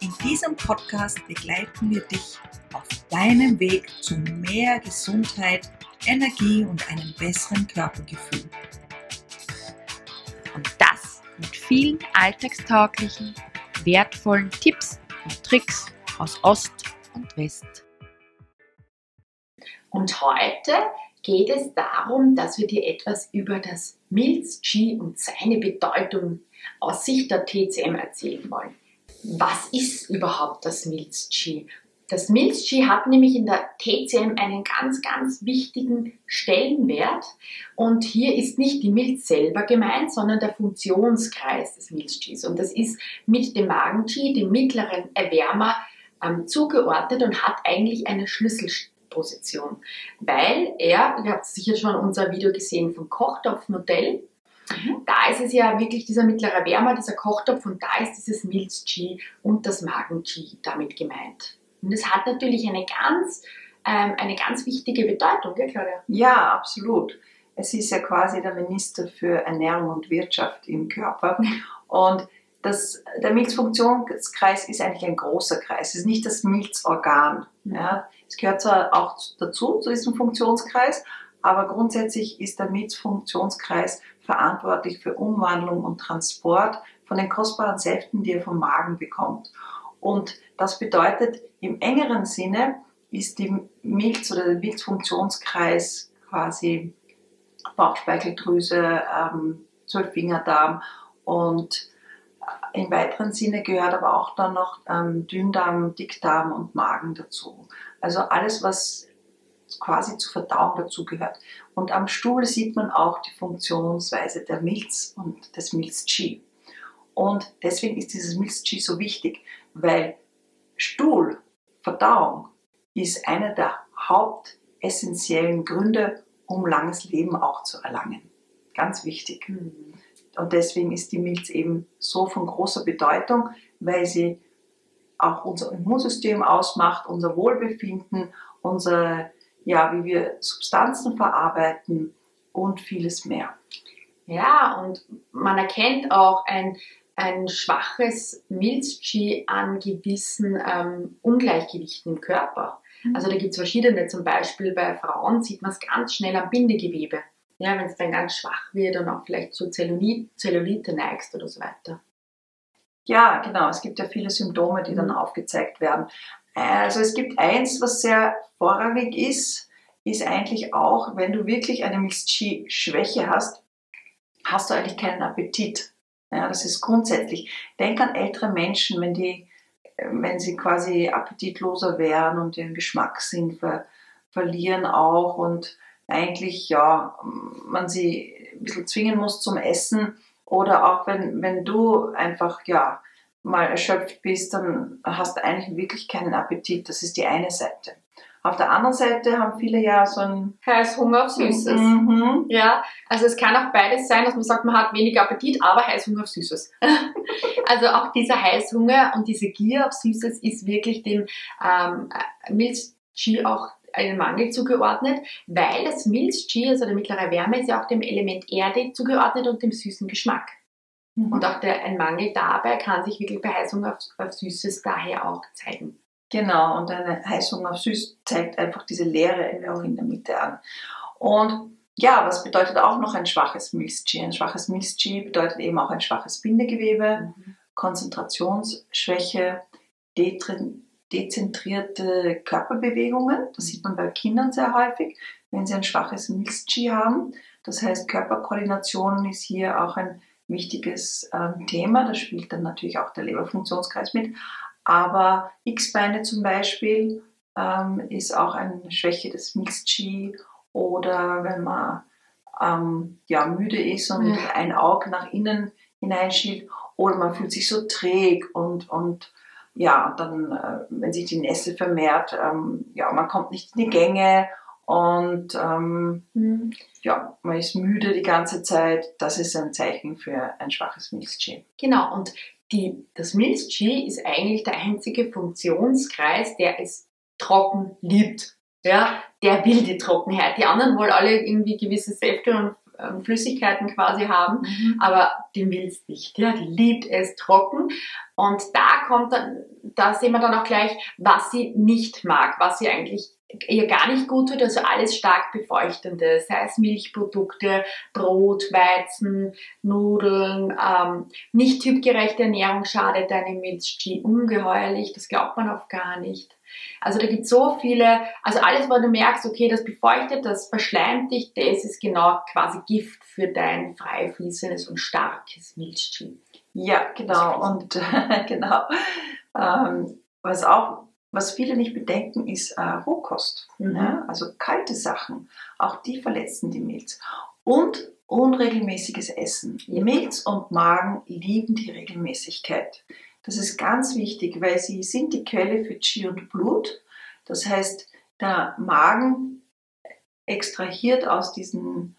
In diesem Podcast begleiten wir dich auf deinem Weg zu mehr Gesundheit, Energie und einem besseren Körpergefühl. Und das mit vielen alltagstauglichen, wertvollen Tipps und Tricks aus Ost und West. Und heute geht es darum, dass wir dir etwas über das Milz-G und seine Bedeutung aus Sicht der TCM erzählen wollen. Was ist überhaupt das Milz-G? Das Milz-G hat nämlich in der TCM einen ganz, ganz wichtigen Stellenwert. Und hier ist nicht die Milz selber gemeint, sondern der Funktionskreis des Milz-Gs. Und das ist mit dem Magen-G, dem mittleren Erwärmer, ähm, zugeordnet und hat eigentlich eine Schlüsselposition. Weil er, ihr habt sicher schon unser Video gesehen vom Kochtopfmodell, Mhm. Da ist es ja wirklich dieser mittlere Wärmer, dieser Kochtopf und da ist dieses Milz-G und das Magen-G damit gemeint. Und es hat natürlich eine ganz, ähm, eine ganz wichtige Bedeutung, gell, Claudia? Ja, absolut. Es ist ja quasi der Minister für Ernährung und Wirtschaft im Körper. Und das, der Milzfunktionskreis ist eigentlich ein großer Kreis. Es ist nicht das Milzorgan. Ja. Es gehört zwar auch dazu, zu diesem Funktionskreis, aber grundsätzlich ist der Milzfunktionskreis verantwortlich für Umwandlung und Transport von den kostbaren Säften, die er vom Magen bekommt. Und das bedeutet, im engeren Sinne ist die Milz oder der Milzfunktionskreis quasi Bauchspeicheldrüse, ähm, Zwölffingerdarm und im weiteren Sinne gehört aber auch dann noch ähm, Dünndarm, Dickdarm und Magen dazu. Also alles, was quasi zur Verdauung dazugehört. Und am Stuhl sieht man auch die Funktionsweise der Milz und des Milz-Chi. Und deswegen ist dieses Milz-Chi so wichtig, weil Stuhl, Verdauung, ist einer der hauptessentiellen Gründe, um langes Leben auch zu erlangen. Ganz wichtig. Mhm. Und deswegen ist die Milz eben so von großer Bedeutung, weil sie auch unser Immunsystem ausmacht, unser Wohlbefinden, unsere ja, wie wir Substanzen verarbeiten und vieles mehr. Ja, und man erkennt auch ein, ein schwaches Milz-G an gewissen ähm, Ungleichgewichten im Körper. Mhm. Also da gibt es verschiedene, zum Beispiel bei Frauen sieht man es ganz schnell am Bindegewebe. Ja, wenn es dann ganz schwach wird und auch vielleicht zu Zellulite, Zellulite neigst oder so weiter. Ja, genau. Es gibt ja viele Symptome, die dann aufgezeigt werden. Also es gibt eins, was sehr vorrangig ist, ist eigentlich auch, wenn du wirklich eine Milch-Schwäche hast, hast du eigentlich keinen Appetit. Ja, das ist grundsätzlich. Denk an ältere Menschen, wenn die, wenn sie quasi appetitloser werden und ihren Geschmackssinn ver, verlieren auch und eigentlich, ja, man sie ein bisschen zwingen muss zum Essen oder auch wenn, wenn du einfach, ja, mal erschöpft bist, dann hast du eigentlich wirklich keinen Appetit. Das ist die eine Seite. Auf der anderen Seite haben viele ja so ein Heißhunger auf Süßes. Mhm. Ja, also es kann auch beides sein, dass man sagt, man hat weniger Appetit, aber Heißhunger auf Süßes. also auch dieser Heißhunger und diese Gier auf Süßes ist wirklich dem ähm, Milch-G auch einen Mangel zugeordnet, weil das Milch-G, also der mittlere Wärme, ist ja auch dem Element Erde zugeordnet und dem süßen Geschmack. Mhm. Und auch der, ein Mangel dabei kann sich wirklich bei Heißhunger auf, auf Süßes daher auch zeigen. Genau, und eine Heißhunger auf Süß zeigt einfach diese Leere auch in der Mitte an. Und ja, was bedeutet auch noch ein schwaches Milch-G? Ein schwaches Milch-G bedeutet eben auch ein schwaches Bindegewebe, mhm. Konzentrationsschwäche, dezentrierte Körperbewegungen. Das sieht man bei Kindern sehr häufig, wenn sie ein schwaches Milch-G haben. Das heißt, Körperkoordination ist hier auch ein wichtiges ähm, Thema. Da spielt dann natürlich auch der Leberfunktionskreis mit. Aber X-Beine zum Beispiel ähm, ist auch eine Schwäche des Milz-Chi oder wenn man ähm, ja, müde ist und ja. ein Auge nach innen hineinschielt oder man fühlt sich so träg und, und ja, dann, äh, wenn sich die Nässe vermehrt, ähm, ja, man kommt nicht in die Gänge und ähm, mhm. ja, man ist müde die ganze Zeit. Das ist ein Zeichen für ein schwaches Milzchi. Genau, und die, das Milzchi ist eigentlich der einzige Funktionskreis, der es trocken liebt. Ja, der will die Trockenheit. Die anderen wollen alle irgendwie gewisse Säfte und ähm, Flüssigkeiten quasi haben, mhm. aber den will es nicht. Ja, die liebt es trocken. Und da kommt dann, da sehen wir dann auch gleich, was sie nicht mag, was sie eigentlich ihr gar nicht gut tut, also alles stark befeuchtende, sei es Milchprodukte, Brot, Weizen, Nudeln, ähm, nicht typgerechte Ernährung schadet deinem Milchchi ungeheuerlich, das glaubt man oft gar nicht. Also da gibt es so viele, also alles, wo du merkst, okay, das befeuchtet, das verschleimt dich, das ist genau quasi Gift für dein frei fließendes und starkes Milchchi. Ja, genau. Und genau. Ähm, was auch, was viele nicht bedenken, ist äh, Rohkost. Mhm. Ja? Also kalte Sachen. Auch die verletzen die Milz. Und unregelmäßiges Essen. Milz und Magen lieben die Regelmäßigkeit. Das ist ganz wichtig, weil sie sind die Quelle für Qi und Blut. Das heißt, der Magen extrahiert aus diesen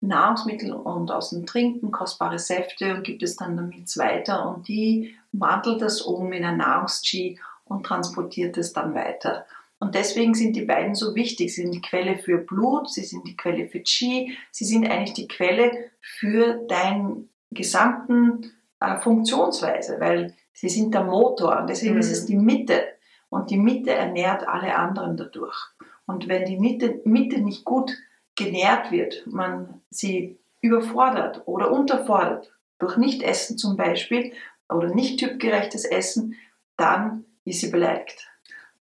Nahrungsmitteln und aus dem Trinken kostbare Säfte und gibt es dann damit weiter und die wandelt das um in ein Nahrungs-Qi und transportiert es dann weiter. Und deswegen sind die beiden so wichtig. Sie sind die Quelle für Blut, sie sind die Quelle für Qi, sie sind eigentlich die Quelle für deinen gesamten äh, Funktionsweise, weil Sie sind der Motor und deswegen mhm. ist es mhm. die Mitte. Und die Mitte ernährt alle anderen dadurch. Und wenn die Mitte, Mitte nicht gut genährt wird, man sie überfordert oder unterfordert, durch Nichtessen zum Beispiel oder nicht typgerechtes Essen, dann ist sie beleidigt.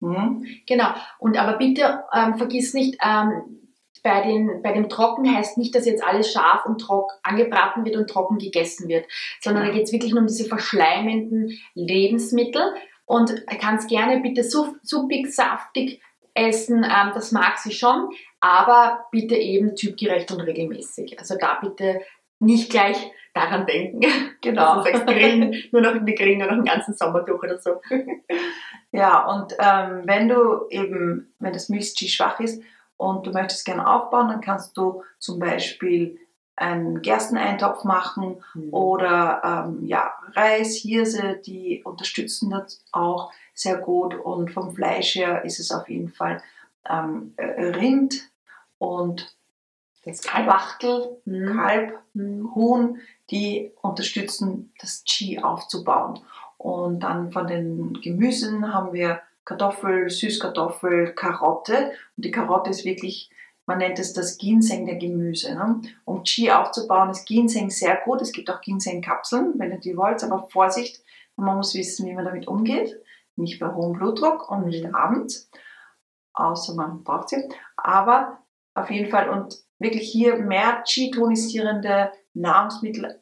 Mhm. Genau. Und aber bitte ähm, vergiss nicht, ähm, bei, den, bei dem Trocken heißt nicht, dass jetzt alles scharf und trocken angebraten wird und trocken gegessen wird, sondern da geht es wirklich nur um diese verschleimenden Lebensmittel. Und kannst gerne bitte suppig, saftig essen, ähm, das mag sie schon, aber bitte eben typgerecht und regelmäßig. Also da bitte nicht gleich daran denken. Genau. Also sagst, grillen, nur noch, wir grillen nur noch den ganzen Sommer durch oder so. Ja, und ähm, wenn du eben, wenn das Milchchi schwach ist, und du möchtest gerne aufbauen, dann kannst du zum Beispiel einen Gersteneintopf machen mhm. oder ähm, ja, Reis, Hirse, die unterstützen das auch sehr gut. Und vom Fleisch her ist es auf jeden Fall ähm, äh, Rind und das Kalb, Wachtel, mhm. Kalb, mhm. Huhn, die unterstützen das Qi aufzubauen. Und dann von den Gemüsen haben wir Kartoffel, Süßkartoffel, Karotte. Und die Karotte ist wirklich, man nennt es das Ginseng der Gemüse. Ne? Um Qi aufzubauen, ist Ginseng sehr gut. Es gibt auch Ginseng-Kapseln, wenn ihr die wollt. Aber Vorsicht, man muss wissen, wie man damit umgeht. Nicht bei hohem Blutdruck und nicht mhm. abends. Außer man braucht sie. Aber auf jeden Fall und wirklich hier mehr Qi-tonisierende Nahrungsmittel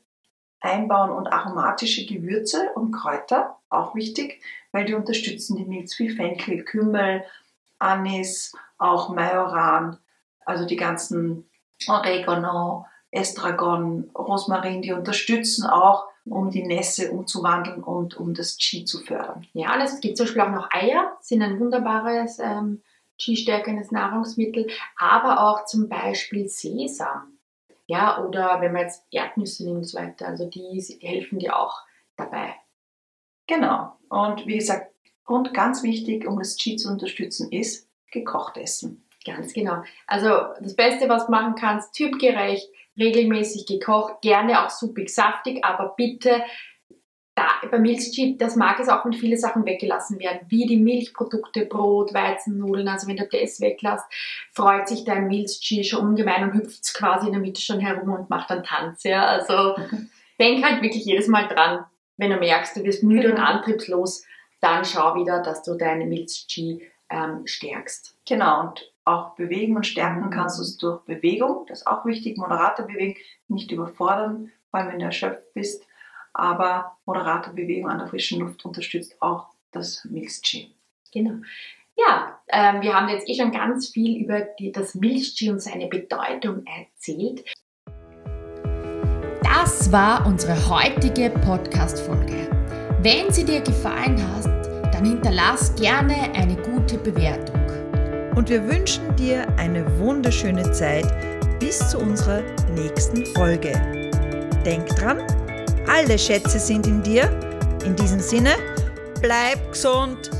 einbauen und aromatische Gewürze und Kräuter, auch wichtig, weil die unterstützen die Milz wie Fenchel, Kümmel, Anis, auch Majoran, also die ganzen Oregano, Estragon, Rosmarin, die unterstützen auch, um die Nässe umzuwandeln und um das Qi zu fördern. Ja, es gibt zum Beispiel auch noch Eier, sind ein wunderbares ähm, Qi-stärkendes Nahrungsmittel, aber auch zum Beispiel Sesam. Ja, oder wenn man jetzt Erdnüsse nimmt und so weiter, also die, die helfen dir auch dabei. Genau. Und wie gesagt, und ganz wichtig, um das Qi zu unterstützen, ist gekocht essen. Ganz genau. Also das Beste, was du machen kannst, typgerecht, regelmäßig gekocht, gerne auch suppig, saftig, aber bitte da, bei Milchchip, das mag es auch, wenn viele Sachen weggelassen werden, wie die Milchprodukte, Brot, Weizen, Nudeln. Also wenn du das weglässt, freut sich dein Milchchi schon ungemein und hüpft quasi in der Mitte schon herum und macht dann Tanz. Ja? Also denk halt wirklich jedes Mal dran, wenn du merkst, du wirst müde und genau. antriebslos, dann schau wieder, dass du deine Milchchi ähm, stärkst. Genau, und auch bewegen und stärken kannst du es durch Bewegung. Das ist auch wichtig, moderate Bewegung, nicht überfordern, vor allem wenn du erschöpft bist aber moderate Bewegung an der frischen Luft unterstützt auch das Milchchi. Genau. Ja, ähm, wir haben jetzt eh schon ganz viel über die, das Milchchi und seine Bedeutung erzählt. Das war unsere heutige Podcast-Folge. Wenn sie dir gefallen hat, dann hinterlass gerne eine gute Bewertung. Und wir wünschen dir eine wunderschöne Zeit bis zu unserer nächsten Folge. Denk dran, alle Schätze sind in dir. In diesem Sinne, bleib gesund